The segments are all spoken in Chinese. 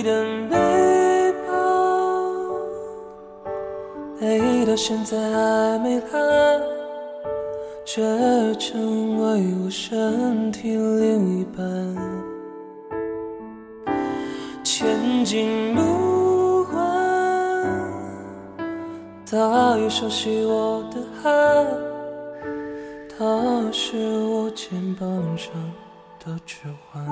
你的背包背到现在还没烂，却成为我身体另一半。前进不换，大雨熟悉我的汗，它是我肩膀上的指环。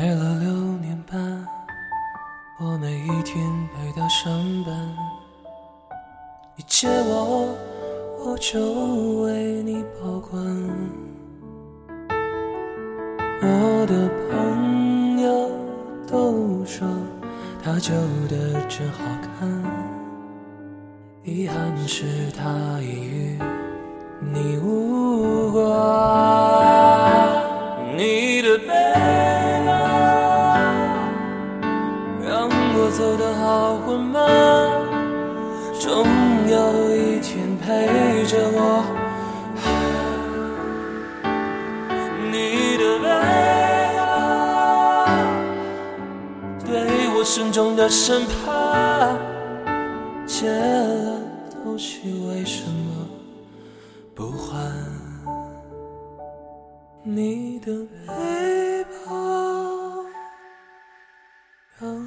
背了六年半，我每一天陪他上班。你借我，我就为你保管。我的朋友都说他旧的真好看，遗憾是他已与你无关。我走得好缓慢，总有一天陪着我。你的背包对我慎重的审判，借了东西为什么不还？你的背包让